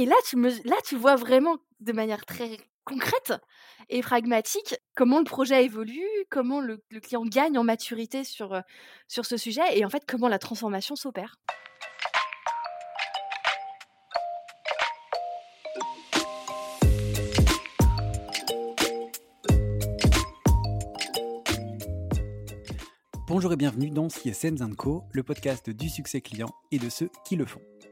Et là, tu, me, là, tu vois vraiment de manière très concrète et pragmatique comment le projet évolue, comment le, client gagne en maturité sur, sur ce sujet et en fait comment la transformation s'opère. Bonjour et bienvenue dans CSM Co, le podcast du succès client et de ceux qui le font.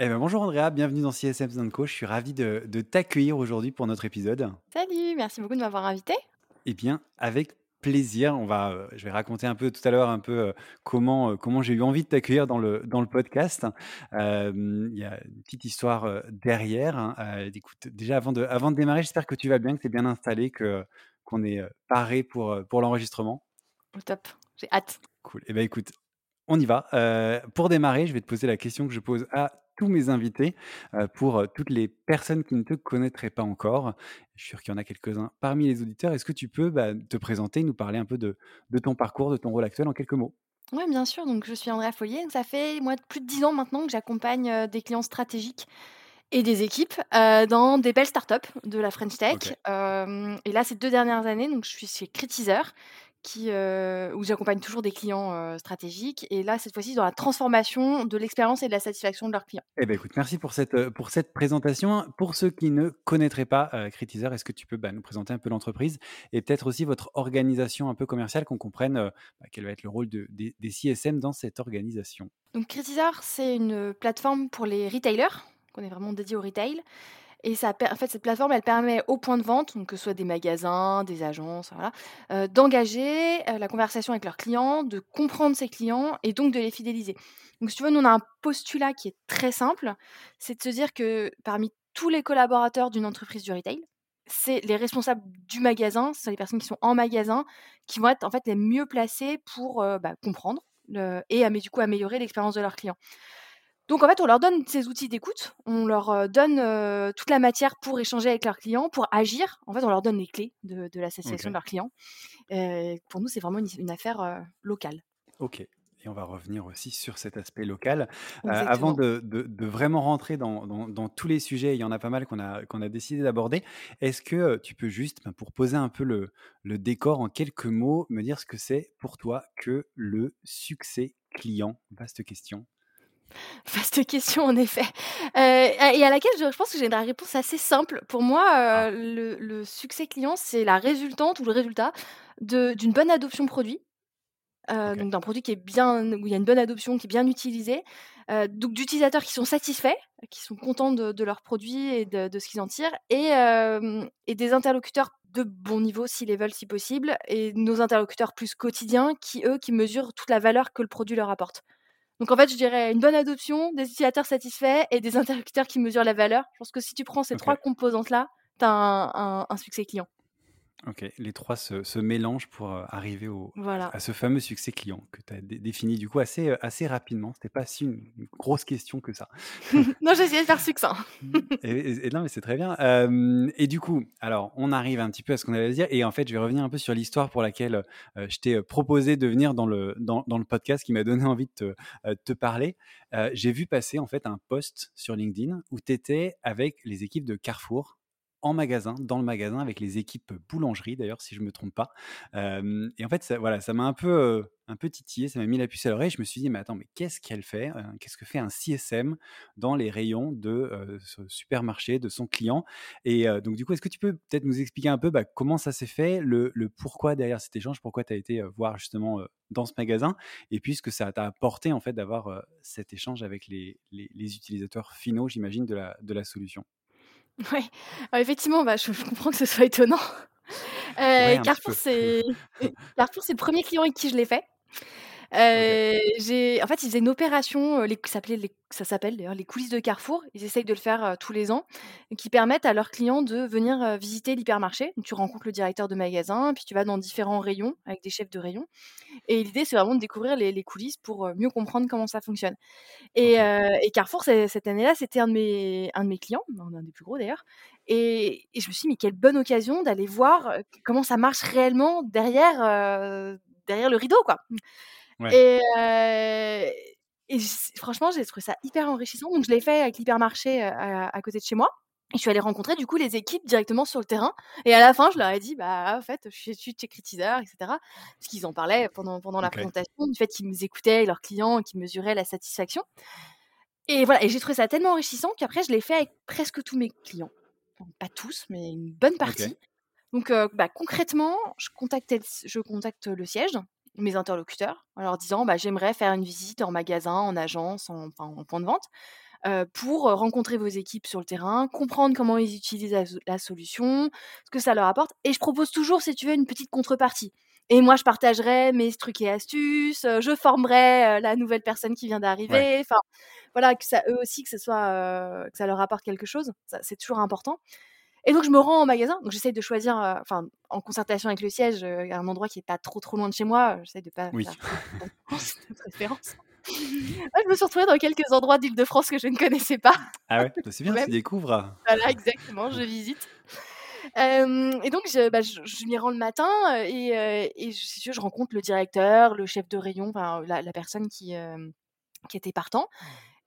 Eh ben, bonjour Andrea, bienvenue dans CSM Co. Je suis ravi de, t'accueillir aujourd'hui pour notre épisode. Salut, merci beaucoup de m'avoir invité. Eh bien, avec plaisir. On va, euh, je vais raconter un peu tout à l'heure un peu euh, comment, euh, comment j'ai eu envie de t'accueillir dans le, dans le podcast. Il y a une petite histoire derrière. Hein. écoute, déjà avant de, avant de démarrer, j'espère que tu vas bien, que tu es bien installé, que, qu'on est paré pour, pour l'enregistrement. Au top, j'ai hâte. Cool. Eh bien, écoute, on y va. pour démarrer, je vais te poser la question que je pose à tous mes invités pour toutes les personnes qui ne te connaîtraient pas encore. Je suis sûr qu'il y en a quelques-uns parmi les auditeurs. Est-ce que tu peux bah, te présenter, nous parler un peu de, ton parcours, de ton rôle actuel en quelques mots? Oui, bien sûr. Donc, je suis Andrea Foyer. Ça fait moi, plus de dix ans maintenant que j'accompagne des clients stratégiques et des équipes dans des belles startups de la French Tech. et là, ces deux dernières années, donc, je suis chez Critizer, qui, où j'accompagne toujours des clients stratégiques. Et là, cette fois-ci, dans la transformation de l'expérience et de la satisfaction de leurs clients. Eh ben, écoute, merci pour cette, pour cette présentation. Pour ceux qui ne connaîtraient pas Critizer, est-ce que tu peux bah, nous présenter un peu l'entreprise et peut-être aussi votre organisation un peu commerciale, qu'on comprenne bah, quel va être le rôle de, des, des CSM dans cette organisation? Donc, Critizer, c'est une plateforme pour les retailers, qu'on est vraiment dédié au retail. Et ça, en fait, cette plateforme, elle permet aux points de vente, que ce soit des magasins, des agences, voilà, euh, d'engager euh, la conversation avec leurs clients, de comprendre ses clients et donc de les fidéliser. Donc, si tu veux, nous, on a un postulat qui est très simple, c'est de se dire que parmi tous les collaborateurs d'une entreprise du retail, c'est les responsables du magasin, ce sont les personnes qui sont en magasin, qui vont être en fait les mieux placées pour euh, bah, comprendre et du coup améliorer l'expérience de leurs clients. Donc en fait, on leur donne ces outils d'écoute, on leur donne toute la matière pour échanger avec leurs clients, pour agir. En fait, on leur donne les clés de, la satisfaction de leurs clients. pour nous, c'est vraiment une, affaire locale. Ok. Et on va revenir aussi sur cet aspect local. avant de, vraiment rentrer dans, tous les sujets, il y en a pas mal qu'on a, qu'on a décidé d'aborder. Est-ce que tu peux juste, ben, pour poser un peu le, le décor en quelques mots, me dire ce que c'est pour toi que le succès client? Vaste question. Vaste question, en effet. Euh, et à laquelle je pense que j'ai une réponse assez simple. Pour moi, euh, ah. le, succès client, c'est la résultante ou le résultat d'une bonne adoption produit. Euh, donc d'un produit qui est bien, où il y a une bonne adoption, qui est bien utilisé. donc d'utilisateurs qui sont satisfaits, qui sont contents de, leur produit et de, ce qu'ils en tirent. Et, et des interlocuteurs de bon niveau, si les veulent, si possible. Et nos interlocuteurs plus quotidiens, qui, eux, qui mesurent toute la valeur que le produit leur apporte. Donc en fait, je dirais une bonne adoption, des utilisateurs satisfaits et des interlocuteurs qui mesurent la valeur. Je pense que si tu prends ces trois composantes-là, tu as un, succès client. Ok, les trois se, mélangent pour euh, arriver au, à ce fameux succès client que tu as défini du coup assez, euh, assez rapidement. C'était pas si une, grosse question que ça. non, j'ai essayé de faire succinct. et, non, mais c'est très bien. et du coup, alors, on arrive un petit peu à ce qu'on avait à dire. Et en fait, je vais revenir un peu sur l'histoire pour laquelle euh, je t'ai proposé de venir dans le, dans, dans le podcast qui m'a donné envie de te, te parler. j'ai vu passer en fait un post sur LinkedIn où tu étais avec les équipes de Carrefour en magasin, dans le magasin, avec les équipes boulangerie d'ailleurs, si je me trompe pas. Et en fait, ça voilà, ça m'a un peu, un peu titillé, ça m'a mis la puce à l'oreille. Je me suis dit: «Mais attends, mais qu'est-ce qu'elle fait? Qu'est-ce que fait un CSM dans les rayons de, ce supermarché, de son client?» et donc du coup, est-ce que tu peux peut-être nous expliquer un peu, bah, comment ça s'est fait, le pourquoi derrière cet échange? Pourquoi tu as été, voir justement, dans ce magasin? Et puis ce que ça t'a apporté en fait d'avoir, cet échange avec les utilisateurs finaux, j'imagine, de la solution? Heu, effectivement, bah, je je comprends que ce soit étonnant. Ouais, petit Carrefour, c'est Carrefour, c'est le 1er client avec qui je l'ai fait. OK. J'ai en fait, ils faisaient une opération, les ça s'appelait les ça s'appelle d'ailleurs les coulisses de Carrefour. Ils essayent de le faire, tous les ans qui permettent à leurs clients de venir, visiter l'hypermarché. Donc tu rencontres le directeur de magasin, puis tu vas dans différents rayons avec des chefs de rayon et l'idée, c'est vraiment de découvrir les les coulisses pour, mieux comprendre comment ça fonctionne et OK. heu et Carrefour, c'est cette année-là, c'était un de mes un de mes clients, un des plus gros d'ailleurs et et je me suis dit: «Mais quelle bonne occasion d'aller voir, comment ça marche réellement derrière, derrière le rideau, quoi» Ouais. et franchement, j'ai trouvé ça hyper enrichissant. Donc je l'ai fait avec l'hypermarché, à à côté de chez moi et je suis allée rencontrer du coup les équipes directement sur le terrain et à la fin, je leur ai dit: «Bah, en fait, je suis je suis check et cetera». Parce qu'ils en parlaient pendant pendant la présentation, du fait qu'ils nous écoutaient, leurs clients, qu'ils mesuraient la satisfaction et voilà et j'ai trouvé ça tellement enrichissant qu'après je l'ai fait avec presque tous mes clients. Pas tous, mais une bonne partie. Donc bah, concrètement, je contactais je contacte le siège, mes interlocuteurs, en leur disant: «Bah, j'aimerais faire une visite en magasin, en agence, en point de vente, pour, rencontrer vos équipes sur le terrain, comprendre comment ils utilisent la solution, ce que ça leur apporte» et je propose toujours, si tu veux, une petite contrepartie et moi, je partagerai mes trucs et astuces, je formerai, la nouvelle personne qui vient d'arriver, enfin, voilà, que ça eux aussi, que ce soit, que ça leur apporte quelque chose. C'est toujours important et donc je me rends en magasin, donc j'essaye de choisir, heu, enfin, en concertation avec le siège, heu, un endroit qui est pas trop, trop loin de chez moi. J'essaie de pas Oui. faire de préférence. Ouais, je me suis retrouvée dans quelques endroits d'Île-de-France que je ne connaissais pas, Ah ouais? Bah, c'est bien, tu découvres. Voilà, exactement, je visite. Et donc je bah, je je m'y rends le matin, heu et heu et je rencontre le directeur, le chef de rayon, enfin, la la personne qui, qui était partant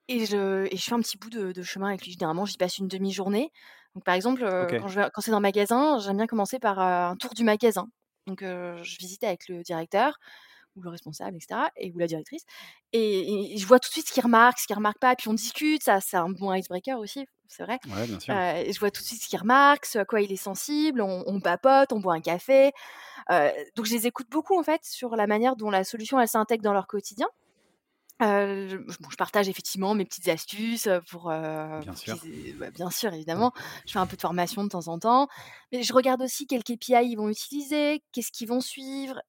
et je et je fais un petit bout de de chemin avec lui. Généralement, j'y passe une demi-journée. Donc par exemple, heu, OK. quand je vais quand c'est dans le magasin, j'aime bien commencer par, un tour du magasin. Donc je visite avec le directeur ou le responsable et cetera et ou la directrice et je vois tout de suite ce qu'il remarque, ce qu'il remarque pas, puis on discute, ça c'est un bon icebreaker aussi, c'est vrai. Ouais, bien sûr. Heu et je vois tout de suite ce qu'il remarque, ce à quoi il est sensible, on on papote, on boit un café, donc je les écoute beaucoup, en fait, sur la manière dont la solution, elle s'intègre dans leur quotidien. Heu, je bon, je partage effectivement mes petites astuces, pour, heu, Bien sûr. bah, bien sûr, évidemment, je fais un peu de formation de temps en temps, mais je regarde aussi quels KPI ils vont utiliser, qu'est-ce qu'ils vont suivre.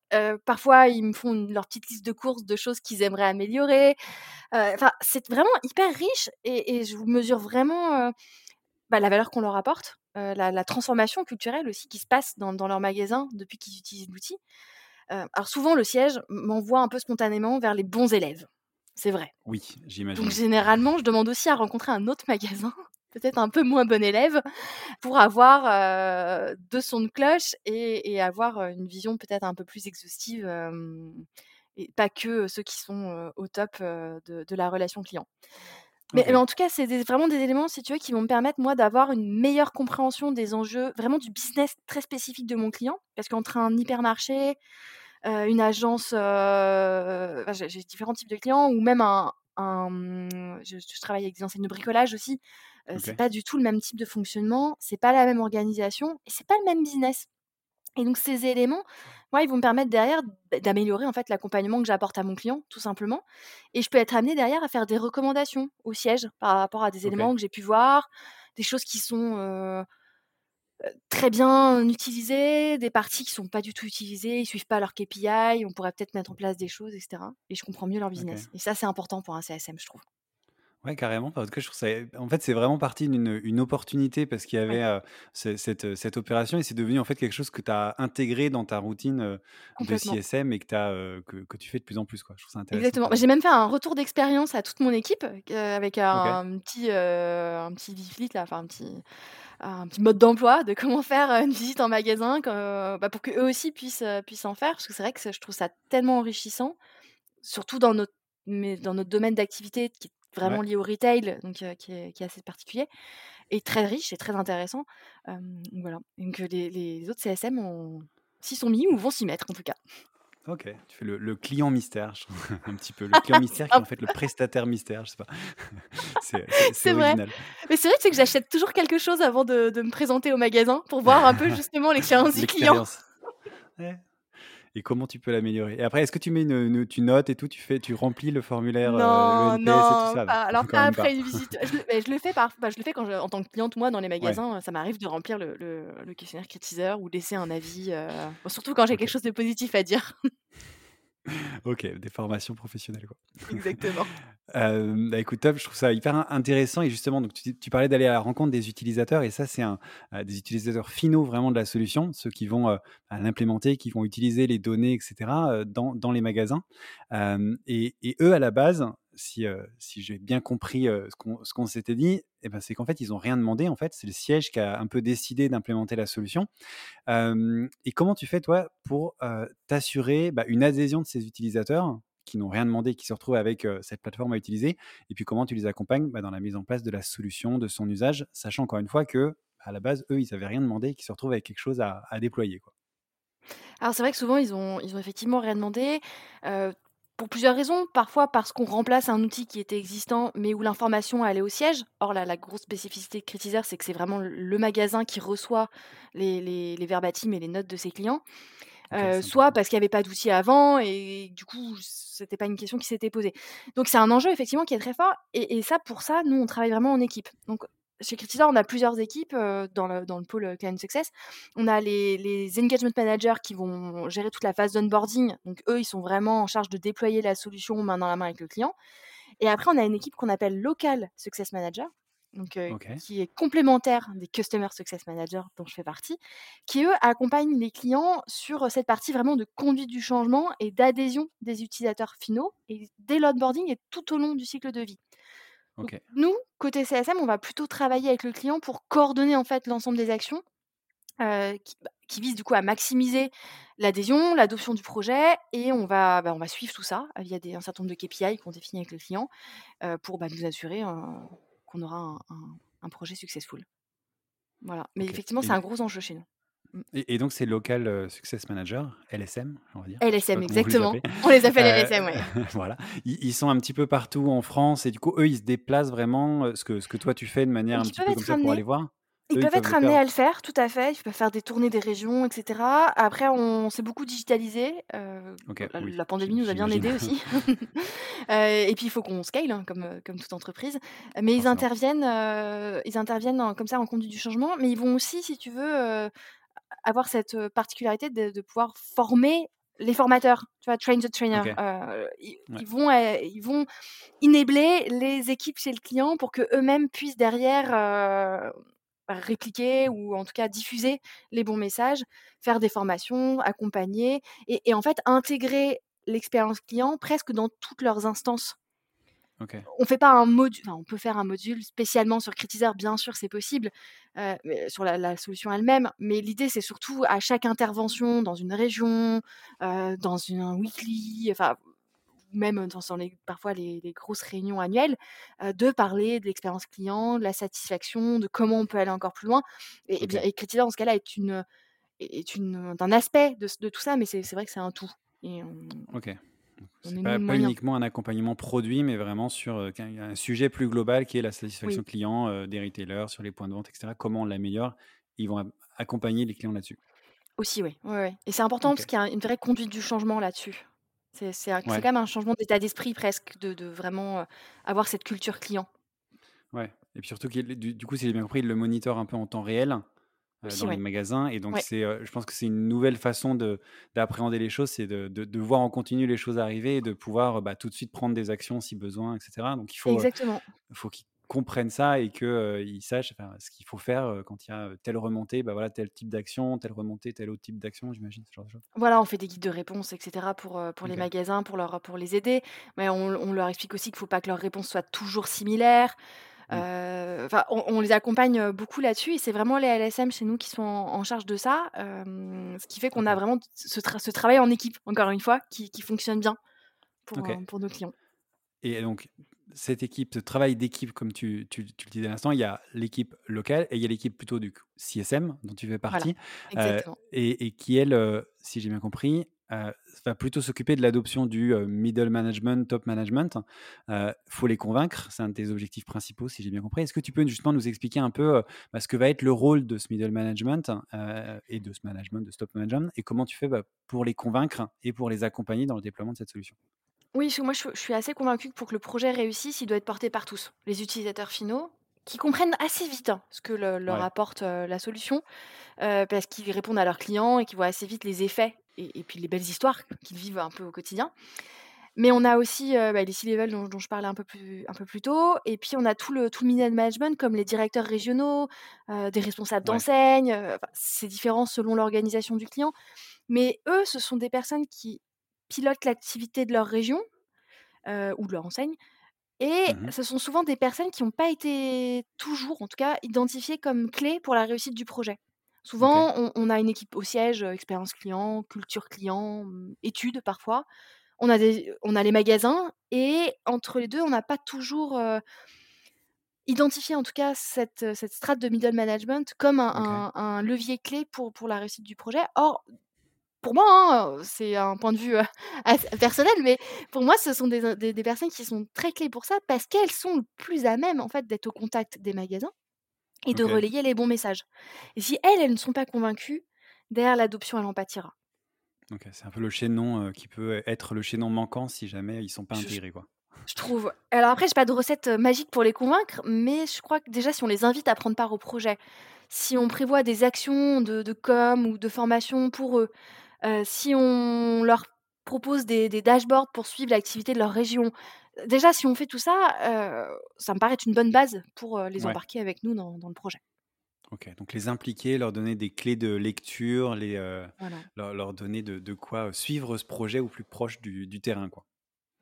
Parfois, ils me font une leur petite liste de courses de choses qu'ils aimeraient améliorer. Enfin, c'est vraiment hyper riche et et je mesure vraiment, bah, la valeur qu'on leur apporte, la la transformation culturelle aussi qui se passe dans dans leur magasin depuis qu'ils utilisent l'outil. Alors souvent, le siège m'envoie un peu spontanément vers les bons élèves. C'est vrai. Oui, Donc j'imagine. généralement, je demande aussi à rencontrer un autre magasin, peut-être un peu moins bon élève, pour avoir, heu, 2 sons de cloche et et avoir, une vision peut-être un peu plus exhaustive, et pas que ceux qui sont, au top, de de la relation client. Mais mais en tout cas, c'est vraiment des éléments, si tu veux, qui vont me permettre, moi, d'avoir une meilleure compréhension des enjeux, vraiment du business très spécifique de mon client. Parce qu'entre un hypermarché, une agence, enfin, j'ai différents types de clients ou même un un, je je travaille avec des enseignes de bricolage aussi, heu, c'est OK. pas du tout le même type de fonctionnement, c'est pas la même organisation et c'est pas le même business. Et donc ces éléments, moi, ils vont me permettre derrière d'améliorer, en fait, l'accompagnement que j'apporte à mon client, tout simplement. Et je peux être amenée derrière à faire des recommandations au siège par rapport à des éléments que j'ai pu voir, des choses qui sont, très bien utilisées, des parties qui sont pas du tout utilisées, ils suivent pas leurs KPI, on pourrait peut-être mettre en place des choses et cetera et je comprends mieux leur business et ça, c'est important pour un CSM, je trouve. Ouais, carrément. Tout cas, je trouve ça en fait, c'est vraiment parti d'une une opportunité parce qu'il y avait, ce cette, heu, cette opération et c'est devenu, en fait, quelque chose que tu as intégré dans ta routine, heu, de. CSM et que tu as, que que tu fais de plus en plus, quoi. Je trouve ça intéressant Exactement. Bah, comme j'ai même fait un retour d'expérience à toute mon équipe, avec un petit, un petit leaflet là, enfin un petit un petit mode d'emploi de comment faire, une visite en magasin que bah, pour qu'eux aussi puissent, puissent en faire. Parce que c'est vrai que je trouve ça tellement enrichissant, surtout dans notre mais dans notre domaine d'activité qui est vraiment Ouais. lié au retail, donc qui est qui est assez particulier et très riche et très intéressant. Donc voilà, donc les les autres CSM ont s'y sont mis ou vont s'y mettre en tout cas. OK, tu fais le le client mystère, je trouve un petit peu. Le client mystère qui est en fait le prestataire mystère, je sais pas. C'est vrai. Mais c'est vrai, que j'achète toujours quelque chose avant de de me présenter au magasin pour voir un peu justement l'expérience du client. Ouais. Et comment tu peux l'améliorer? Et après, est-ce que tu mets une, une tu notes et tout, tu fais tu remplis le formulaire, le Non, NPS et tout non, ça? Non, pas alors pas après une visite. Je le je le fais par bah, je le fais quand je en tant que cliente, moi, dans les magasins, ça m'arrive de remplir le le le questionnaire Critiseur ou laisser un avis, bon, surtout quand j'ai quelque chose de positif à dire. OK, des formations professionnelles, quoi. Exactement. Hem, bah, écoute, top, je trouve ça hyper in intéressant et justement, donc tu tu parlais d'aller à la rencontre des utilisateurs et ça, c'est un, heu, des utilisateurs finaux vraiment de la solution, ceux qui vont, heu, bah, l'implémenter, qui vont utiliser les données et cetera, heu, dans dans les magasins. Et eux, à la base, si, j'ai bien compris, ce qu'on s'était dit et ben, c'est qu'en fait, ils ont rien demandé, en fait. C'est le siège qui a un peu décidé d'implémenter la solution. Et comment tu fais toi pour, t'assurer, bah, une adhésion de ces utilisateurs qui n'ont rien demandé, qui se retrouvent avec, cette plateforme à utiliser? Et puis comment tu les accompagnes, bah, dans la mise en place de la solution, de son usage, sachant encore une fois que, à la base, eux, ils avaient rien demandé et qu'ils se retrouvent avec quelque chose à déployer? Alors c'est vrai que souvent ils ont effectivement rien demandé, pour plusieurs raisons. Parfois parce qu'on remplace un outil qui était existant, mais où l'information est au siège. Or là, la grosse spécificité de Critiseur, c'est que c'est vraiment le magasin qui reçoit les les les verbatims et les notes de ses clients. C'est soit parce qu'il y avait pas d'outils avant et du coup, c'était pas une question qui s'était posée. Donc c'est un enjeu effectivement qui est très fort et et ça pour ça, nous on travaille vraiment en équipe. Donc chez Critisor, on a plusieurs équipes, dans le dans le pôle, client success. On a les les engagement managers qui vont gérer toute la phase d'onboarding. Donc eux, ils sont vraiment en charge de déployer la solution main dans la main avec le client. Et après, on a une équipe qu'on appelle Local Success Manager, donc qui est complémentaire des Customer Success Manager dont je fais partie, qui eux accompagnent les clients sur, cette partie vraiment de conduite du changement et d'adhésion des utilisateurs finaux et dès l'onboarding et tout au long du cycle de vie. Donc nous, côté CSM, on va plutôt travailler avec le client pour coordonner en fait l'ensemble des actions, qui bah, qui visent du coup à maximiser l'adhésion, l'adoption du projet et on va, bah, on va suivre tout ça, via des un certain nombre de KPI qu'on définit avec le client pour, bah, nous assurer, qu'on aura un un un projet successful. Voilà, mais effectivement, c'est un gros enjeu chez nous. Mmh. et et donc c'est Local, heu, Success Manager, LSM, on va dire. LSM, exactement. On les appelle Heu, LSM, ouais. voilà. Ils ils sont un petit peu partout en France et du coup, eux, ils se déplacent vraiment, heu, ce que ce que toi tu fais de manière un petit peu comme ça pour aller voir? ils peuvent être amenés à le faire, tout à fait. Ils peuvent faire des tournées des régions et cetera. Après, on s'est beaucoup digitalisé, la oui, la pandémie nous a bien aidés aussi. Et puis il faut qu'on scale, hein, comme, comme toute entreprise. Mais ils interviennent, ils interviennent en comme ça en conduite du changement, mais ils vont aussi, si tu veux, avoir cette, particularité de de pouvoir former les formateurs, tu vois? Train the trainer. Heu, ils ouais, ils vont, heu, ils vont enabler les équipes chez le client pour qu'eux-mêmes puissent derrière, heu, bah, répliquer ou en tout cas diffuser les bons messages, faire des formations, accompagner et et en fait intégrer l'expérience client presque dans toutes leurs instances. On fait pas un module enfin, on peut faire un module spécialement sur Critiseur, bien sûr, c'est possible, mais sur la la solution elle-même, mais l'idée, c'est surtout à chaque intervention dans une région, heu, dans une un weekly, enfin, même dans dans les parfois les les grosses réunions annuelles, heu, de parler de l'expérience client, de la satisfaction, de comment on peut aller encore plus loin. Et et bien OK, et Critiseur, dans ce cas-là, est une, est une, un aspect de tout ça, mais c'est c'est vrai que c'est un tout. Et on OK. C'est pas uniquement un accompagnement produit, mais vraiment sur, qu'un un sujet plus global qui est la satisfaction Oui. client, heu, des retailers, sur les points de vente et cetera. Comment on l'améliore? Ils vont accompagner les clients là-dessus. Aussi, oui. Ouais, ouais et c'est important parce qu'il y a une vraie conduite du changement là-dessus. C'est Ouais, quand même un changement d'état d'esprit presque de de vraiment, heu, avoir cette culture client. ouais et puis surtout du du coup, si j'ai bien compris, ils le monitorent un peu en temps réel, Aussi, dans les magasins et donc Ouais, c'est, heu, je pense que c'est une nouvelle façon de d'appréhender les choses, c'est de de de voir en continu les choses arriver et de pouvoir, heu, bah, tout de suite prendre des actions si besoin et cetera. Donc il faut, exactement. Faut qu'ils comprennent ça et qu'ils sachent enfin, ce qu'il faut faire, quand il y a, telle remontée, bah, voilà, tel type d'action, telle remontée, tel autre type d'action, j'imagine, ce genre de choses? Voilà, on fait des guides de réponse et cetera pour, pour les magasins, pour leur pour les aider. Mais on on leur explique aussi qu'il faut pas que leurs réponses soient toujours similaires. Heu, enfin, on on les accompagne, heu, beaucoup là-dessus et c'est vraiment les LSM chez nous qui sont en en charge de ça. Hem, ce qui fait qu'on a vraiment ce tra ce travail en équipe, encore une fois, qui qui fonctionne bien pour, nos clients. et donc cette équipe, ce travail d'équipe, comme tu, tu, tu le disais à l'instant, il y a l'équipe locale et il y a l'équipe plutôt du CSM dont tu fais Voilà, partie, euh, et, et qui, elle, euh, si j'ai bien compris, euh, va plutôt s'occuper de l'adoption du euh, middle management, top management. Il faut les convaincre, c'est un de tes objectifs principaux, si j'ai bien compris. Est-ce que tu peux justement nous expliquer un peu euh, bah, ce que va être le rôle de ce middle management euh, et de ce management, de ce top management, et comment tu fais bah, pour les convaincre et pour les accompagner dans le déploiement de cette solution? Oui, moi, je suis assez convaincue que pour que le projet réussisse, il doit être porté par tous. Les utilisateurs finaux, qui comprennent assez vite, hein, ce que le leur Ouais. apporte, la solution, parce qu'ils répondent à leurs clients et qu'ils voient assez vite les effets et et puis les belles histoires qu'ils vivent un peu au quotidien. Mais on a aussi, bah, les C-level dont dont je parlais un peu plus un peu plus tôt et puis on a tout le tout le middle management comme les directeurs régionaux, des responsables Ouais. d'enseigne, enfin, c'est différent selon l'organisation du client. Mais eux, ce sont des personnes qui pilotent l'activité de leur région, ou de leur enseigne et Mhm. ce sont souvent des personnes qui ont pas été toujours, en tout cas, identifiées comme clés pour la réussite du projet. Souvent, on on a une équipe au siège, expérience client, culture client, mmh, études parfois. On a des on a les magasins et entre les 2, on n'a pas toujours, identifié en tout cas cette, cette strate de middle management comme un un levier clé pour pour la réussite du projet. Or, pour moi, hein, c'est un point de vue, personnel, mais pour moi, ce sont des in des des personnes qui sont très clés pour ça parce qu'elles sont le plus à même, en fait, d'être au contact des magasins et de relayer les bons messages. Et si elles, elles ne sont pas convaincues, derrière l'adoption, elle en pâtira. C'est un peu le chaînon, qui peut être le chaînon manquant si jamais ils sont pas intégrés, quoi. Je trouve. Alors après, j'ai pas de recette, magique pour les convaincre, mais je crois que déjà si on les invite à prendre part au projet, si on prévoit des actions de de com ou de formation pour eux, si on leur propose des des dashboards pour suivre l'activité de leur région. Déjà si on fait tout ça, ça me paraît être une bonne base pour, les Ouais, embarquer avec nous dans dans le projet. OK, donc les impliquer, leur donner des clés de lecture, les, heu, Voilà. leur leur donner de de quoi, suivre ce projet au plus proche du du terrain, quoi.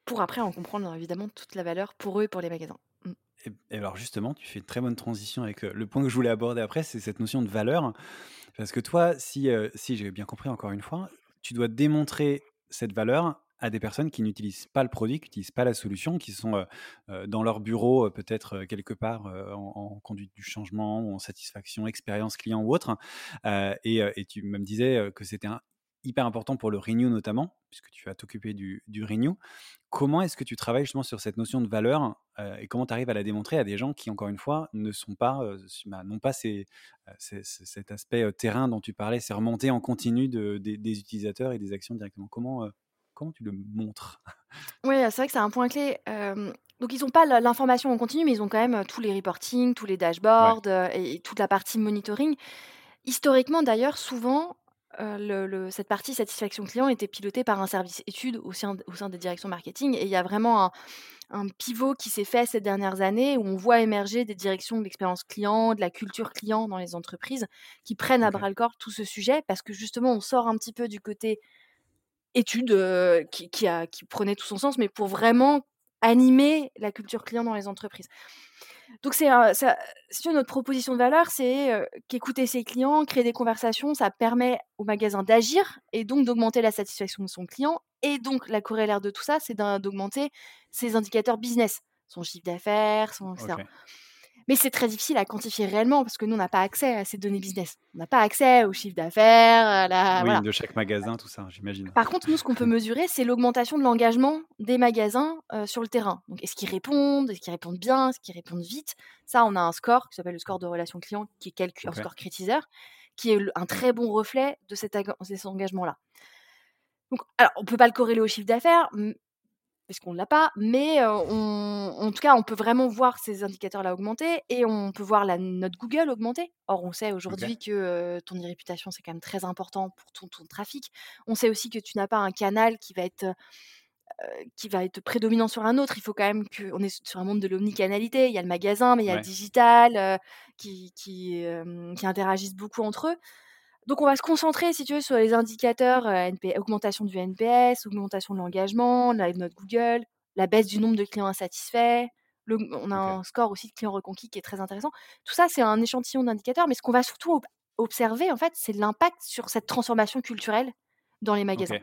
Pour après en comprendre évidemment toute la valeur pour eux et pour les magasins. Et alors justement, tu fais une très bonne transition avec, heu, le point que je voulais aborder après, c'est cette notion de valeur. Parce que toi, si, heu, si j'ai bien compris encore une fois, tu dois démontrer cette valeur à des personnes qui n'utilisent pas le produit, qui n'utilisent pas la solution, qui sont, heu, dans leur bureau, peut-être, quelque part, en conduite du changement ou en satisfaction, expérience client ou autre. Et et tu me disais, que c'était hyper important pour le renew notamment, puisque tu vas t'occuper du du renew. Comment est-ce que tu travailles justement sur cette notion de valeur, heu, et comment tu arrives à la démontrer à des gens qui, encore une fois, ne sont pas, su bah, n'ont pas ces, c cet aspect, heu, terrain dont tu parlais, ces remontées en continu de des des utilisateurs et des actions directement? Comment, comment tu le montres? Ouais, c'est vrai que c'est un point clé. Donc ils ont pas l'information en continu, mais ils ont quand même, tous les reportings, tous les dashboards, et toute la partie monitoring. Historiquement d'ailleurs, souvent, le le cette partie satisfaction client était pilotée par un service études au sein au sein des directions marketing. Et il y a vraiment un un pivot qui s'est fait ces dernières années où on voit émerger des directions de l'expérience client, de la culture client dans les entreprises qui prennent à OK, bras le corps tout ce sujet parce que justement on sort un petit peu du côté étude, heu, qui qui a qui prenait tout son sens, mais pour vraiment animer la culture client dans les entreprises. Donc c'est, notre proposition de valeur, c'est, heu, qu'écouter ses clients, créer des conversations, ça permet au magasin d'agir et donc d'augmenter la satisfaction de son client et donc la corollaire de tout ça, c'est d'augmenter ses indicateurs business, son chiffre d'affaires, son et cetera. Mais c'est très difficile à quantifier réellement parce que nous, on n'a pas accès à ces données business. On n'a pas accès au chiffre d'affaires, la Oui, voilà. de chaque magasin, tout ça, j'imagine. Par contre, nous, ce qu'on peut mesurer, c'est l'augmentation de l'engagement des magasins, heu, sur le terrain. Donc est-ce qu'ils répondent? Est-ce qu'ils répondent bien? Est-ce qu'ils répondent vite? Ça, on a un score qui s'appelle le score de relation client qui est calcu un score Critiseur, qui est un très bon reflet de cet engagement-là. Donc alors, on peut pas le corréler au chiffre d'affaires, parce qu'on ne l'a pas, mais on en tout cas, on peut vraiment voir ces indicateurs-là augmenter et on peut voir la note Google augmenter. Or, on sait aujourd'hui que, ton e-réputation, c'est quand même très important pour ton ton trafic. On sait aussi que tu n'as pas un canal qui va être, qui va être prédominant sur un autre. Il faut quand même qu'on est sur un monde de l'omnicanalité. Il y a le magasin, mais il y a le digital, qui qui, qui interagissent beaucoup entre eux. Donc on va se concentrer, si tu veux, sur les indicateurs, NP augmentation du NPS, augmentation de l'engagement, la note Google, la baisse du nombre de clients insatisfaits, on a un score aussi de clients reconquis qui est très intéressant. Tout ça, c'est un échantillon d'indicateurs, mais ce qu'on va surtout ob observer, en fait, c'est l'impact sur cette transformation culturelle dans les magasins.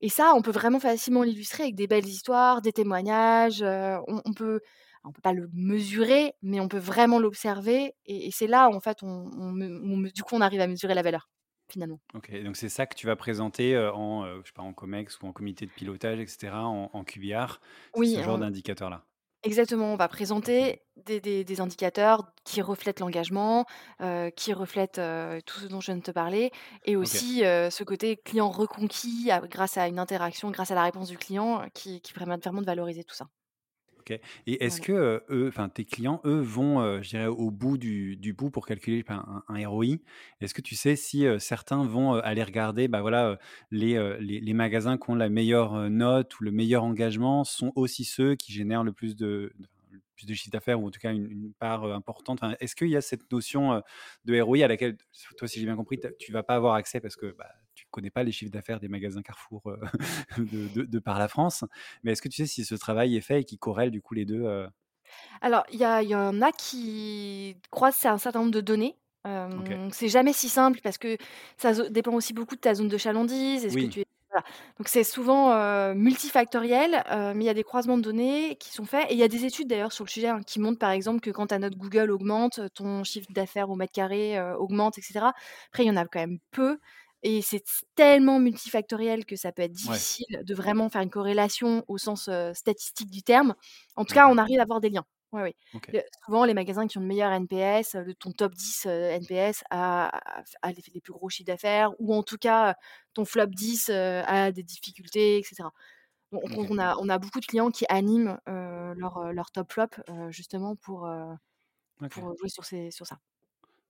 Et ça, on peut vraiment facilement l'illustrer avec des belles histoires, des témoignages, on on peut on peut pas le mesurer, mais on peut vraiment l'observer et et c'est là en fait on du coup, on arrive à mesurer la valeur, finalement. OK, donc c'est ça que tu vas présenter, en, je sais pas, en COMEX ou en comité de pilotage et cetera, en en QBR, Oui, ce genre on d'indicateurs-là? exactement, on va présenter des des des indicateurs qui reflètent l'engagement, qui reflètent, tout ce dont je viens de te parler et aussi, ce côté client reconquis à grâce à une interaction, grâce à la réponse du client, qui qui permet vraiment de valoriser tout ça. OK et est-ce que, heu, eux, enfin tes clients, eux, vont, heu, je dirais au bout du du bout pour calculer un un ROI? Est-ce que tu sais si, heu, certains vont, aller regarder, bah, voilà, les, les les magasins qui ont la meilleure, note ou le meilleur engagement sont aussi ceux qui génèrent le plus de de le plus de chiffre d'affaires ou en tout cas une une part, importante? Enfin, est-ce qu'il y a cette notion, de ROI à laquelle toi, si j'ai bien compris, tu vas pas avoir accès parce que, bah, connais pas les chiffres d'affaires des magasins Carrefour, heu, de de de par la France? Mais est-ce que tu sais si ce travail est fait et qui corrèle du coup les 2? heu? Alors, il y y en a qui croisent un certain nombre de données. OK. Hem, c'est jamais si simple parce que ça dépend aussi beaucoup de ta zone de chalandise. Est-ce que Oui, tu es voilà, donc c'est souvent, multifactoriel, mais il y a des croisements de données qui sont faits et il y a des études d'ailleurs sur le sujet, hein, qui montrent par exemple que quand ta note Google augmente, ton chiffre d'affaires au mètre carré, augmente et cetera. Après, il y en a quand même peu et c'est tellement multifactoriel que ça peut être ouais, difficile de vraiment faire une corrélation au sens, statistique du terme. En tout cas, on arrive à voir des liens. Ouais, oui. OK, Le souvent les magasins qui ont le meilleur NPS, le ton top 10, heu, NPS a a a les les plus gros chiffres d'affaires ou en tout cas, ton flop 10, heu, a des difficultés et cetera. Donc on a on a beaucoup de clients qui animent, leur, leur top flop, justement pour, jouer sur ces sur ça.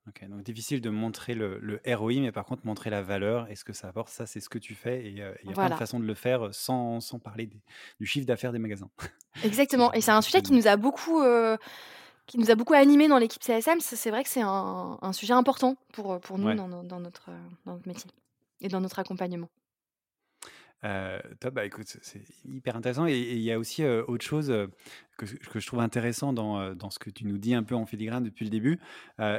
OK. Donc difficile de montrer le le ROI, mais par contre montrer la valeur et ce que ça apporte, ça c'est ce que tu fais et heu, il y a plein de Voilà, façons de le faire, heu, sans sans parler des du chiffre d'affaires des magasins. Si exactement et c'est un sujet qui nous a beaucoup, heu, qui nous a beaucoup animés dans l'équipe CSM. C'est vrai que c'est un un sujet important pour, heu, pour nous Ouais. dans no dans notre, dans notre métier et dans notre accompagnement. Top, bah, écoute, c'est hyper intéressant et il y a aussi, heu, autre chose, heu, que que je trouve intéressant dans, heu, dans ce que tu nous dis un peu en filigrane depuis le début,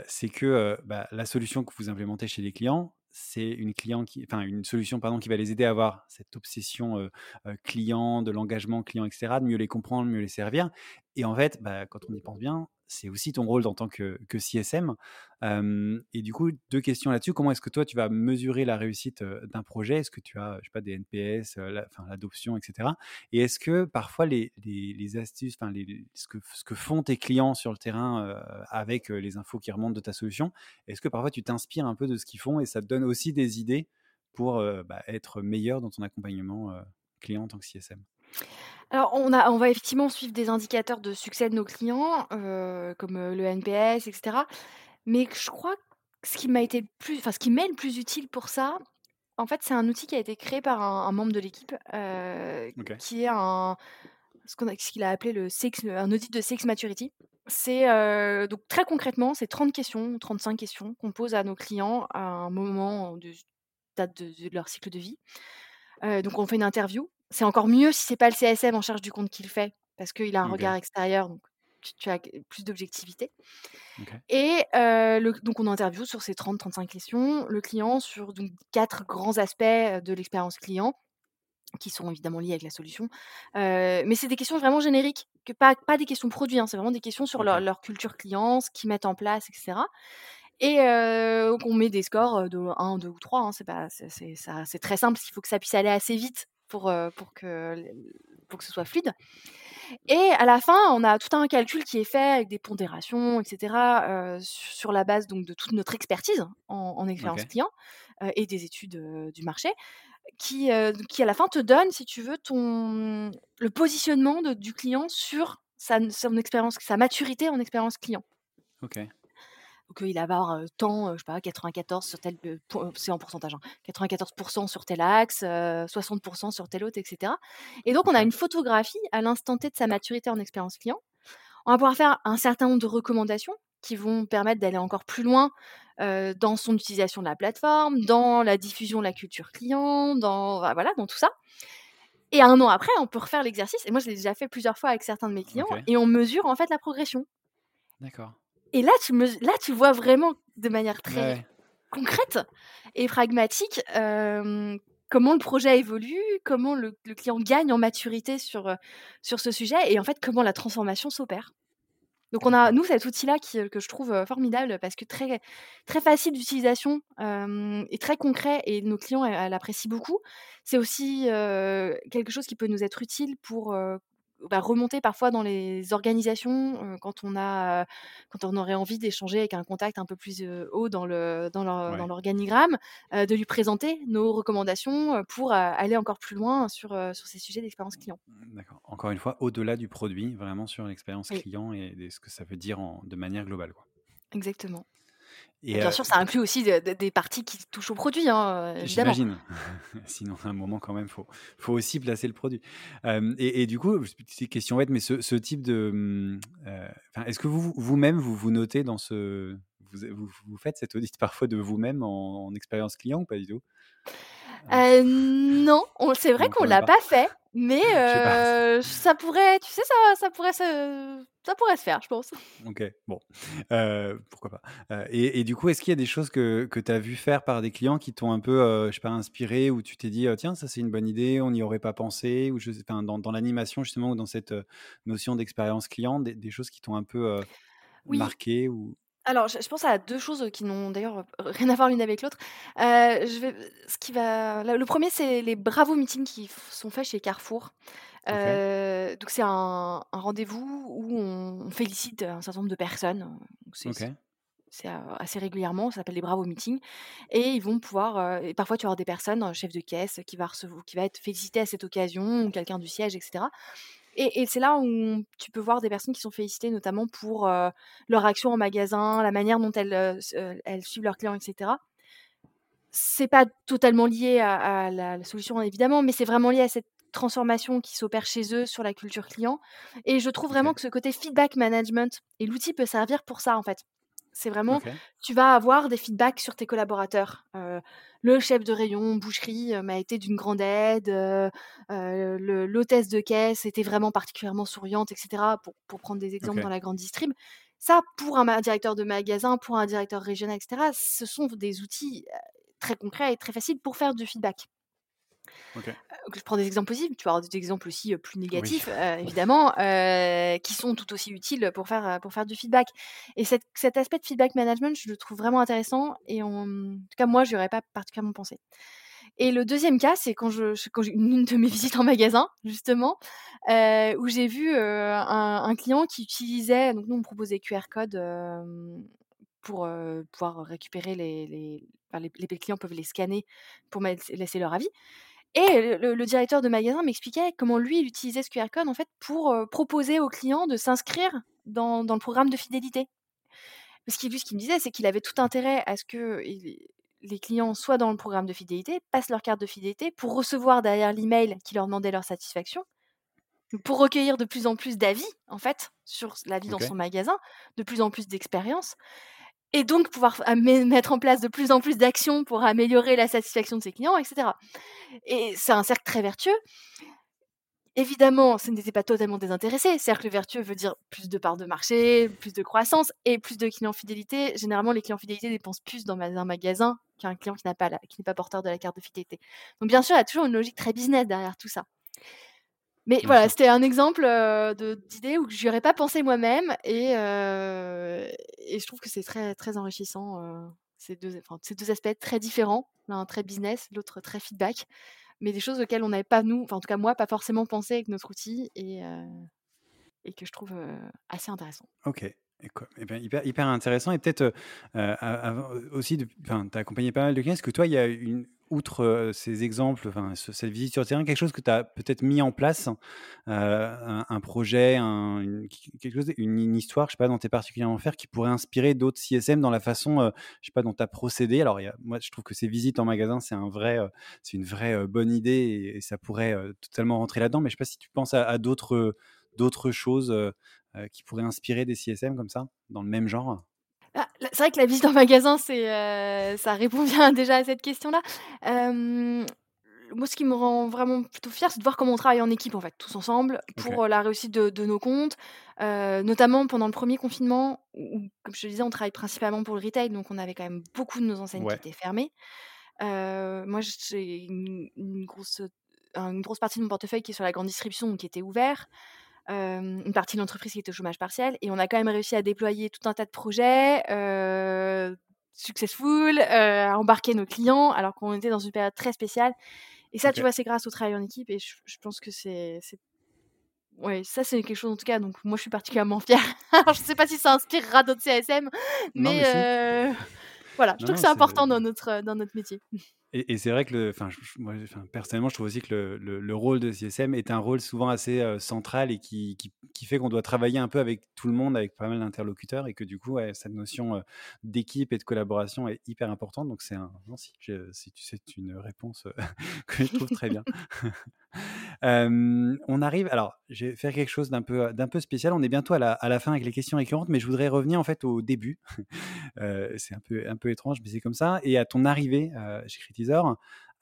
c'est que, bah, la solution que vous implémentez chez les clients, c'est une client qui enfin une solution pardon, qui va les aider à avoir cette obsession, client, de l'engagement client et cetera, de mieux les comprendre, mieux les servir et en fait, bah, quand on y pense bien, c'est aussi ton rôle en tant que que CSM. Et du coup, 2 questions là-dessus. Comment est-ce que toi, tu vas mesurer la réussite, d'un projet? Est-ce que tu as, je sais pas, des NPS, l'adoption et cetera? Et est-ce que parfois les astuces, enfin ce que font tes clients sur le terrain, avec, les infos qui remontent de ta solution, est-ce que parfois tu t'inspires un peu de ce qu'ils font et ça te donne aussi des idées pour, bah, être meilleur dans ton accompagnement, client en tant que CSM? Alors on a on va effectivement suivre des indicateurs de succès de nos clients, heu, comme, heu, le NPS et cetera. Mais je crois que ce qui m'a été le plus enfin ce qui m'est le plus utile pour ça, en fait, c'est un outil qui a été créé par un un membre de l'équipe, heu, OK, qui est un ce qu'on a ce qu'il a appelé le CX un audit de CX Maturity. C'est, heu, donc très concrètement, c'est 30 questions, 35 questions qu'on pose à nos clients à un moment de date de de leur cycle de vie. Heu, donc on fait une interview. C'est encore mieux si c'est pas le CSM en charge du compte qui le fait, parce qu'il a un regard extérieur, donc tu tu as plus d'objectivité et le donc on interviewe sur ces 30-35 questions le client sur donc 4 grands aspects, de l'expérience client, qui sont évidemment liés avec la solution. Heu, mais c'est des questions vraiment génériques, que pas pas des questions produits, hein, c'est vraiment des questions sur leur culture client, ce qu'ils mettent en place et cetera et donc on met des scores, de 1, 2 ou 3, hein, c'est pas c'est c'est ça c'est très simple, il faut que ça puisse aller assez vite pour, heu, pour que pour que ce soit fluide. Et à la fin, on a tout un calcul qui est fait avec des pondérations et cetera, heu, su sur la base donc de toute notre expertise en en expérience client, heu et des études, du marché qui, qui à la fin te donne, si tu veux, ton le positionnement de du client sur sa son expérience, sa maturité en expérience client. OK, Donc, il va avoir, tant, je sais pas, 94 sur tel, c'est en pourcentage, hein, 94 sur tel axe, heu, 60% sur tel autre et cetera. Et donc on a une photographie à l'instant T de sa maturité en expérience client. On va pouvoir faire un certain nombre de recommandations qui vont permettre d'aller encore plus loin, dans son utilisation de la plateforme, dans la diffusion de la culture client, dans voilà, dans tout ça. Et un an après, on peut refaire l'exercice et moi je l'ai déjà fait plusieurs fois avec certains de mes clients et on mesure en fait la progression. D'accord. Et là tu mesu là tu vois vraiment de manière très ouais, concrète et pragmatique, comment le projet évolue, comment le le client gagne en maturité sur, sur ce sujet et en fait, comment la transformation s'opère. Donc on a, nous, cet outil-là que je trouve, formidable parce que très très facile d'utilisation, et très concret et nos clients, elle elle apprécient beaucoup. C'est aussi, quelque chose qui peut nous être utile pour, bah, remonter parfois dans les organisations, quand on a, quand on aurait envie d'échanger avec un contact un peu plus, haut dans le dans Ouais. l'organigramme, de lui présenter nos recommandations, pour, aller encore plus loin sur, sur ces sujets d'expérience client. D'accord. Encore une fois, au-delà du produit, vraiment sur l'expérience Oui, client et et ce que ça veut dire en de manière globale, quoi. exactement. Et bien heu, sûr, ça inclut aussi de de des parties qui touchent au produit, hein, heu, évidemment. j'imagine. Sinon, à un moment quand même, faut faut aussi placer le produit. Hem et et du coup, c'est question bête, mais ce ce type de, heu, enfin, est-ce que vous vous-même, vous vous notez dans ce vous vous vous faites cet audit parfois de vous-même en en expérience client ou pas du tout? Non, on c'est vrai qu'on même l'a pas? pas fait, mais ça pourrait, tu sais, ça ça pourrait se ça pourrait se faire, je pense. OK, bon, pourquoi pas? Et et du coup, est-ce qu'il y a des choses que que tu as vu faire par des clients qui t'ont un peu, heu, je sais pas, inspiré ou tu t'es dit: «Heu, tiens, ça, c'est une bonne idée, on n'y aurait pas pensé» ou je sais enfin, dans dans l'animation justement ou dans cette, notion d'expérience client, des des choses qui t'ont un peu, Oui, marqué ou? Alors je pense à 2 choses, qui n'ont d'ailleurs, rien à voir l'une avec l'autre. Heu, je vais ce qui va le 1 c'est les Bravo Meetings qui sont faits chez Carrefour. OK, donc c'est un un rendez-vous où on on félicite un certain nombre de personnes, donc c'est OK, C'est, heu, assez régulièrement, ça s'appelle les Bravo Meetings et ils vont pouvoir, et parfois tu vas avoir des personnes, heu, chef de caisse qui va recevo qui va être félicité à cette occasion ou quelqu'un du siège et cetera et et c'est là où tu peux voir des personnes qui sont félicitées notamment pour, leur action en magasin, la manière dont elles, s suivent leurs clients et cetera. C'est pas totalement lié à à la la solution évidemment, mais c'est vraiment lié à cette transformation qui s'opère chez eux sur la culture client et je trouve vraiment que ce côté feedback management et l'outil peut servir pour ça, en fait. C'est vraiment, tu vas avoir des feedbacks sur tes collaborateurs. Heu, le chef de rayon boucherie, heu, m'a été d'une grande aide, le l'hôtesse de caisse était vraiment particulièrement souriante et cetera, pour pour prendre des exemples dans la grande distrib. Ça, pour un directeur de magasin, pour un directeur régional et cetera, ce sont des outils, Très concret et très facile pour faire du feedback. Heu, je prends des exemples positifs, tu vas avoir des exemples aussi, plus Oui, négatifs, évidemment, qui sont tout aussi utiles pour faire, pour faire du feedback. Et cet cet aspect de feedback management, je le trouve vraiment intéressant et en, en tout cas moi, j'y aurais pas particulièrement pensé. Et le deuxième cas, c'est quand je je quand j'ai une de mes visites en magasin justement, où j'ai vu, un un client qui utilisait donc nous on propose des QR codes, hem, pour, pouvoir récupérer les les les les clients peuvent les scanner pour laisser leur avis et le directeur de magasin m'expliquait comment lui, il utilisait ce QR code en fait pour, proposer aux clients de s'inscrire dans dans le programme de fidélité. Parce qu'il lui, ce qu'il me disait, c'est qu'il avait tout intérêt à ce que il les clients soient dans le programme de fidélité, passent leur carte de fidélité pour recevoir derrière l'email qui leur demandait leur satisfaction, pour recueillir de plus en plus d'avis, en fait, sur la vie dans son magasin, de plus en plus d'expériences et donc pouvoir mettre en place de plus en plus d'actions pour améliorer la satisfaction de ses clients et cetera et c'est un cercle très vertueux Évidemment, ce n'était pas totalement désintéressé. Cercle vertueux veut dire plus de parts de marché, plus de croissance et plus de clients fidélité. Généralement, les clients fidélité dépensent plus dans un magasin qu'un client qui n'a pas n'est pas porteur de la carte de fidélité. Donc bien sûr, il y a toujours une logique très business derrière tout ça. Mais bien voilà, c'était un exemple, de d'idée où j'y aurais pas pensé moi-même et je trouve que c'est très, très enrichissant, ces 2 enfin, ces 2 aspects très différents, l'un très business, l'autre très feedback. Mais des choses auxquelles on n'avait pas nous, enfin en tout cas moi, pas forcément pensé avec notre outil et que je trouve, assez intéressant. OK et et bien, hyper hyper intéressant et peut-être, aussi tu as accompagné pas mal de clients. Est-ce que toi, il y a une outre, ces exemples, cette visite sur le terrain, quelque chose que tu as peut-être mis en place, un projet, un une quelque chose, une histoire, je sais pas, dont tu es particulièrement fier, qui pourrait inspirer d'autres CSM dans la façon, je sais pas, dont tu as procédé? Alors moi, je trouve que ces visites en magasin, c'est un vrai, c'est une vraie, bonne idée et ça pourrait, totalement rentrer là-dedans, mais je sais pas si tu penses à à d'autres, d'autres choses, heu, qui pourraient inspirer des CSM comme ça, dans le même genre? Ah, c'est vrai que la visite en magasin, c'est, heu, ça répond bien déjà à cette question-là. Hem, moi, ce qui me rend vraiment plutôt fière, c'est de voir comment on travaille en équipe, en fait, tous ensemble, pour, heu, la réussite de de nos comptes. Notamment pendant le premier confinement où comme je te disais, on travaille principalement pour le retail, donc on avait quand même beaucoup de nos enseignes qui étaient fermées. moi, j'ai une, grosse, une grosse partie de mon portefeuille qui est sur la grande distribution, donc qui était ouvert. Une partie de l'entreprise qui était au chômage partiel. Et on a quand même réussi à déployer tout un tas de projets successful, à embarquer nos clients, alors qu'on était dans une période très spéciale. Et ça, tu vois, c'est grâce au travail en équipe. Et je, je pense que c'est Ouais, ça c'est quelque chose en tout cas, donc moi je suis particulièrement fière. Alors je sais pas si ça inspirera d'autres CSM, mais, euh, voilà, je trouve que c'est important dans notre, dans notre métier. Et, c'est vrai que, le, enfin, moi, personnellement, je trouve aussi que le, le, rôle de CSM est un rôle souvent assez euh, central et qui, qui, qui, fait qu'on doit travailler un peu avec tout le monde, avec pas mal d'interlocuteurs, et que du coup, cette notion euh, d'équipe et de collaboration est hyper importante. Donc c'est un, non, si, c'est une réponse que je trouve très bien. on arrive. Alors, je vais faire quelque chose d'un peu, peu spécial. On est bientôt à la, fin avec les questions récurrentes, mais je voudrais revenir en fait au début. c'est un peu, étrange, mais c'est comme ça. Et à ton arrivée chez Critizer.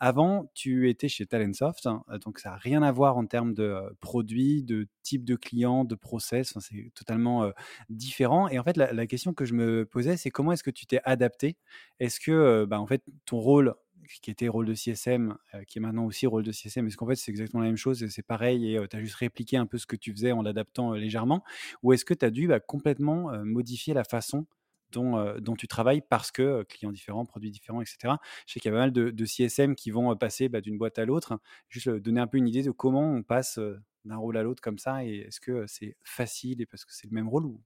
Avant, tu étais chez Talentsoft, hein, donc ça n'a rien à voir en termes de produits, de type de client, de process. c'est totalement différent. Et en fait, la, question que je me posais, c'est comment est-ce que tu t'es adapté? Est-ce que, bah, en fait, ton rôle qui était rôle de CSM, euh, qui est maintenant aussi rôle de CSM, est-ce qu'en fait c'est exactement la même chose, c'est pareil et euh, tu as juste répliqué un peu ce que tu faisais en l'adaptant euh, légèrement? Ou est-ce que tu as dû bah, complètement modifier la façon dont, tu travailles parce que clients différents, produits différents, etc. Je sais qu'il y a pas mal de, CSM qui vont passer bah, d'une boîte à l'autre. Juste donner un peu une idée de comment on passe d'un rôle à l'autre comme ça et est-ce que c'est facile et parce que c'est le même rôle ou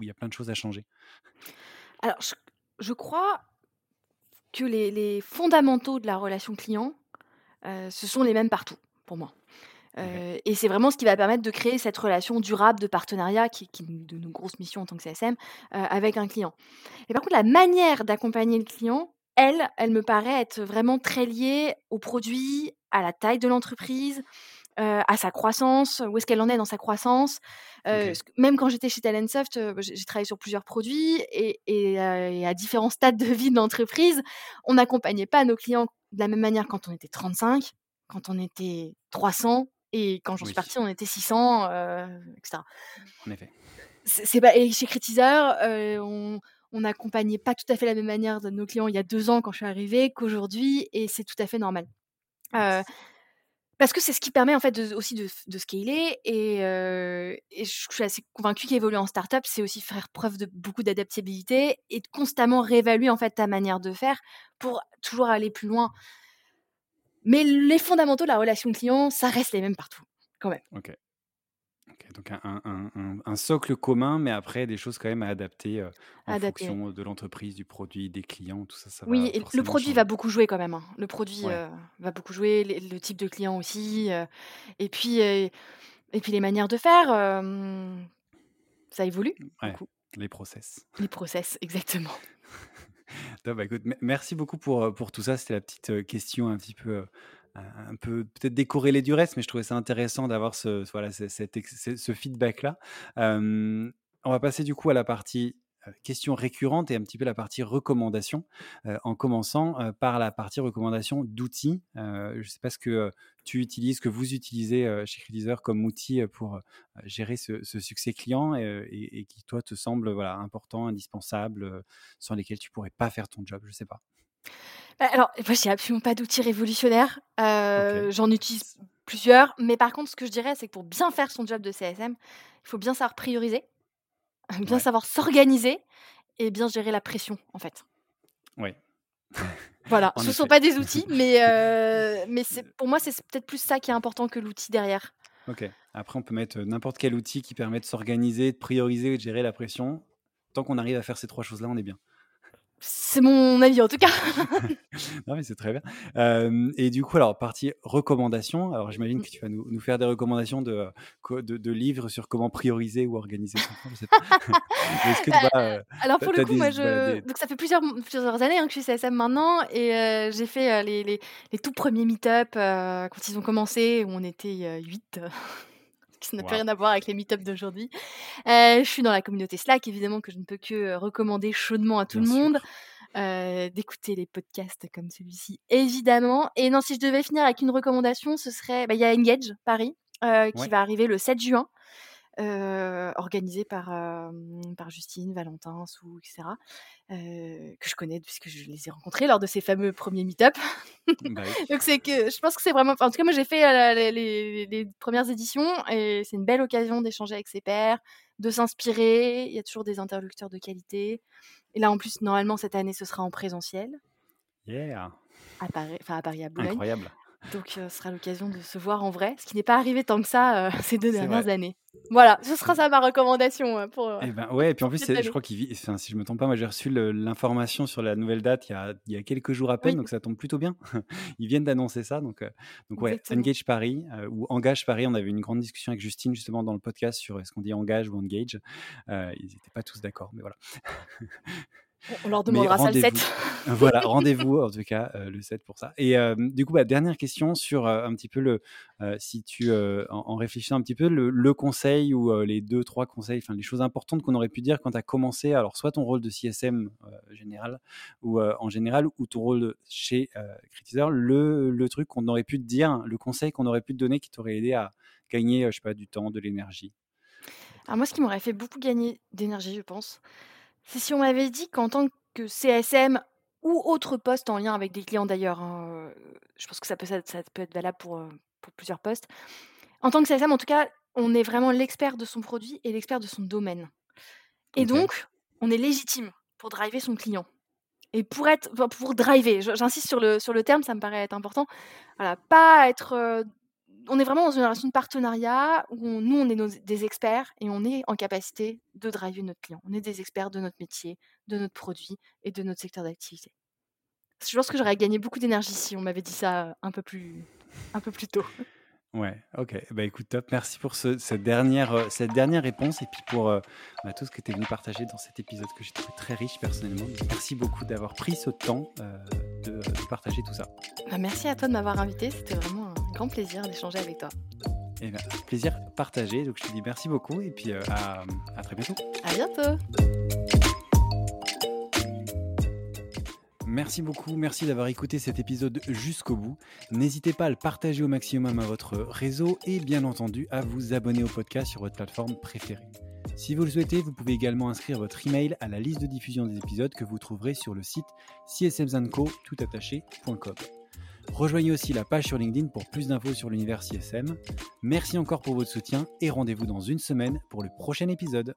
il y a plein de choses à changer? Alors, je crois que les, fondamentaux de la relation client, euh, ce sont les mêmes partout, pour moi. Euh, et c'est vraiment ce qui va permettre de créer cette relation durable de partenariat, qui, est de nos grosses missions en tant que CSM, euh, avec un client. Et par contre, la manière d'accompagner le client, elle, elle me paraît être vraiment très liée au produit, à la taille de l'entreprise, euh, à sa croissance, où est-ce qu'elle en est dans sa croissance. Euh, même quand j'étais chez Talentsoft, euh, j'ai travaillé sur plusieurs produits et, à différents stades de vie de l'entreprise, on n'accompagnait pas nos clients de la même manière quand on était 35, quand on était 300 et quand j'en suis partie, on était 600, etc. En effet. C'est, et chez Critizer, on on n'accompagnait pas tout à fait la même manière de nos clients il y a deux ans quand je suis arrivée qu'aujourd'hui, et c'est tout à fait normal. Parce que c'est ce qui permet en fait aussi de, scaler et, je suis assez convaincue qu'évoluer en startup, c'est aussi faire preuve de beaucoup d'adaptabilité et de constamment réévaluer en fait ta manière de faire pour toujours aller plus loin. Mais les fondamentaux de la relation client, ça reste les mêmes partout, quand même. Donc un, socle commun, mais après des choses quand même à adapter euh, en fonction de l'entreprise, du produit, des clients, tout ça. ça oui, et le produit va beaucoup jouer quand même. Hein. Le produit euh, va beaucoup jouer, le type de client aussi, euh, et puis et puis les manières de faire, ça évolue. les process. Les process, exactement. bah, écoute, merci beaucoup pour, pour tout ça. C'était la petite question un petit peu un peu peut-être décorrélé du reste, mais je trouvais ça intéressant d'avoir ce, feedback-là. on va passer du coup à la partie questions récurrentes et un petit peu la partie recommandation, en commençant par la partie recommandation d'outils. je ne sais pas ce que tu utilises, que vous utilisez chez Critizer comme outil pour gérer ce, succès client et, qui, toi, te semble important, indispensable, sans lesquels tu pourrais pas faire ton job, je ne sais pas. Bah, alors, moi, j'ai absolument pas d'outils révolutionnaires. J'en utilise plusieurs. Mais par contre, ce que je dirais, c'est que pour bien faire son job de CSM, il faut bien savoir prioriser, bien savoir s'organiser et bien gérer la pression, en fait. Oui. Voilà, ce ne sont pas des outils, mais, mais pour moi, c'est peut-être plus ça qui est important que l'outil derrière. Ok. Après, on peut mettre n'importe quel outil qui permet de s'organiser, de prioriser et de gérer la pression. Tant qu'on arrive à faire ces trois choses-là, on est bien. C'est mon avis en tout cas. non mais c'est très bien. et du coup, alors partie recommandations. Alors j'imagine que tu vas nous, faire des recommandations de, de, livres sur comment prioriser ou organiser son temps. Je sais pas. que tu vas, euh, alors pour le coup, moi je donc ça fait plusieurs plusieurs années hein, que je suis CSM maintenant et j'ai fait les, les, les, tout premiers meet-up quand ils ont commencé où on était 8 ça n'a plus rien à voir avec les meet d'aujourd'hui. Euh, je suis dans la communauté Slack, évidemment, que je ne peux que euh, recommander chaudement à tout le monde. Euh, d'écouter les podcasts comme celui-ci, évidemment. Et non, si je devais finir avec une recommandation, ce serait, bah, il y a Engage Paris qui va arriver le 7 juin. Organisée par, par Justine, Valentin, Sou, etc., que je connais puisque je les ai rencontrés lors de ces fameux premiers meet-up. Bah Donc c'est que je pense que c'est vraiment en tout cas moi j'ai fait, les les les premières éditions et c'est une belle occasion d'échanger avec ses pairs, de s'inspirer. Il y a toujours des interlocuteurs de qualité et là en plus normalement cette année ce sera en présentiel. Yeah! À Paris enfin à Paris, à Boulogne. Incroyable. Donc ce sera l'occasion de se voir en vrai, ce qui n'est pas arrivé tant que ça, ces 2 dernières années. Voilà, ce sera ça ma recommandation, pour, Et ben, ouais et puis en plus je crois qu'il enfin si je me trompe pas, moi j'ai reçu l'information sur la nouvelle date il y a il y a quelques jours à peine, donc ça tombe plutôt bien. Ils viennent d'annoncer ça donc donc ouais, Engage Paris, ou Engage Paris, on avait une grande discussion avec Justine justement dans le podcast sur est-ce qu'on dit Engage ou Engage. ils n'étaient pas tous d'accord, mais voilà. On leur demandera ça le 7. voilà, rendez-vous en tout cas euh, le 7 pour ça. Et euh, du coup, bah, dernière question sur euh, un petit peu le, si tu, en, réfléchissant un petit peu, le, conseil ou les deux, trois conseils, enfin les choses importantes qu'on aurait pu dire quand tu as commencé, alors soit ton rôle de CSM général ou en général, ou ton rôle chez Critizer, le, le truc qu'on aurait pu te dire, le conseil qu'on aurait pu te donner qui t'aurait aidé à gagner, je sais pas, du temps, de l'énergie? Alors moi, ce qui m'aurait fait beaucoup gagner d'énergie, je pense, c'est si on m'avait dit qu'en tant que CSM ou autre poste en lien avec des clients d'ailleurs, hein, je pense que ça peut, ça, peut être valable pour, pour plusieurs postes. En tant que CSM, en tout cas, on est vraiment l'expert de son produit et l'expert de son domaine. Et donc, on est légitime pour driver son client. Et pour être, pour driver, j'insiste sur le, sur le terme, ça me paraît être important. Voilà, pas être on est vraiment dans une relation de partenariat où nous, on est des experts et on est en capacité de driver notre client. On est des experts de notre métier, de notre produit et de notre secteur d'activité. Je pense que j'aurais gagné beaucoup d'énergie si on m'avait dit ça un peu plus, un peu plus tôt. Ouais, ok. Bah écoute, top. Merci pour cette, dernière, euh, cette dernière réponse et puis pour euh, bah, tout ce que tu es venu partager dans cet épisode que j'ai trouvé très riche personnellement. Merci beaucoup d'avoir pris ce temps euh, de, partager tout ça. Bah, merci à toi de m'avoir invité. C'était vraiment grand plaisir d'échanger avec toi. Et ben, plaisir partagé. Donc je te dis merci beaucoup et puis à, à très bientôt. À bientôt. Merci beaucoup, merci d'avoir écouté cet épisode jusqu'au bout. N'hésitez pas à le partager au maximum à votre réseau et bien entendu à vous abonner au podcast sur votre plateforme préférée. Si vous le souhaitez, vous pouvez également inscrire votre email à la liste de diffusion des épisodes que vous trouverez sur le site csmzanco.com. Rejoignez aussi la page sur LinkedIn pour plus d'infos sur l'univers CSM. Merci encore pour votre soutien et rendez-vous dans une semaine pour le prochain épisode.